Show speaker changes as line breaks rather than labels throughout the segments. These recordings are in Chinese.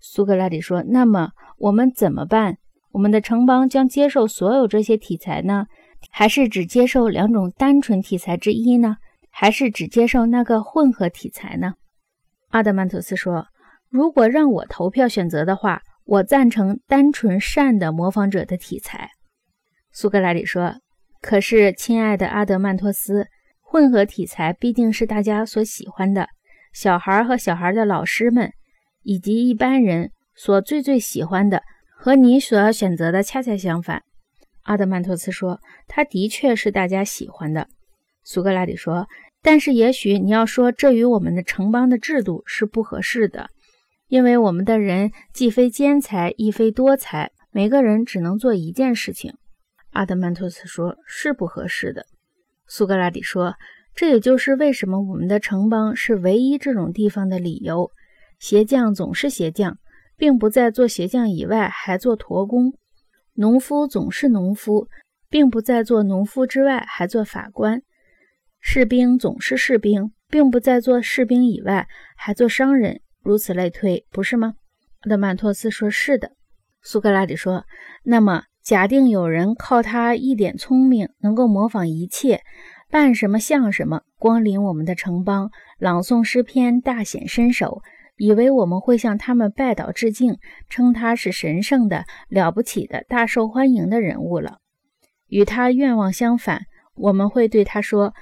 苏格拉底说：“那么我们怎么办？我们的城邦将接受所有这些题材呢，还是只接受两种单纯题材之一呢？还是只接受那个混合题材呢？”阿德曼托斯说：“如果让我投票选择的话，我赞成单纯善的模仿者的题材。”苏格拉底说：“可是，亲爱的阿德曼托斯，混合题材毕竟是大家所喜欢的，小孩和小孩的老师们。”以及一般人所最最喜欢的，和你所要选择的恰恰相反。阿德曼托斯说：“他的确是大家喜欢的。”苏格拉底说：“但是也许你要说这与我们的城邦的制度是不合适的，因为我们的人既非兼才，亦非多才，每个人只能做一件事情。”阿德曼托斯说：“是不合适的。”苏格拉底说：“这也就是为什么我们的城邦是唯一这种地方的理由。”鞋匠总是鞋匠，并不在做鞋匠以外还做驼工；农夫总是农夫，并不在做农夫之外还做法官；士兵总是士兵，并不在做士兵以外还做商人。如此类推，不是吗？阿德曼托斯说：“是的。”苏格拉底说：“那么，假定有人靠他一点聪明，能够模仿一切，扮什么像什么，光临我们的城邦，朗诵诗篇，大显身手。”以为我们会向他们拜倒致敬，称他是神圣的、了不起的、大受欢迎的人物了。与他愿望相反，我们会对他说：“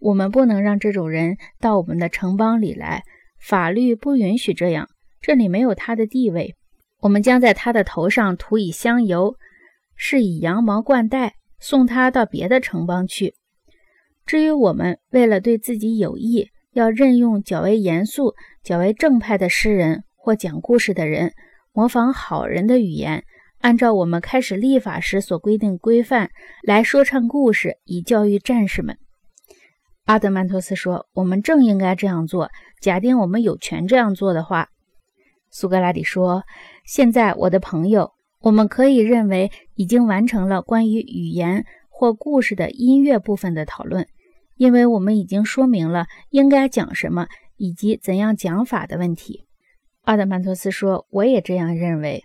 我们不能让这种人到我们的城邦里来，法律不允许这样。这里没有他的地位。我们将在他的头上涂以香油，是以羊毛冠带，送他到别的城邦去。至于我们，为了对自己有益。”要任用较为严肃、较为正派的诗人或讲故事的人，模仿好人的语言，按照我们开始立法时所规定规范来说唱故事，以教育战士们。阿德曼托斯说：“我们正应该这样做。假定我们有权这样做的话。”苏格拉底说：“现在，我的朋友，我们可以认为已经完成了关于语言或故事的音乐部分的讨论。”因为我们已经说明了应该讲什么以及怎样讲法的问题，奥德曼托斯说：“我也这样认为。”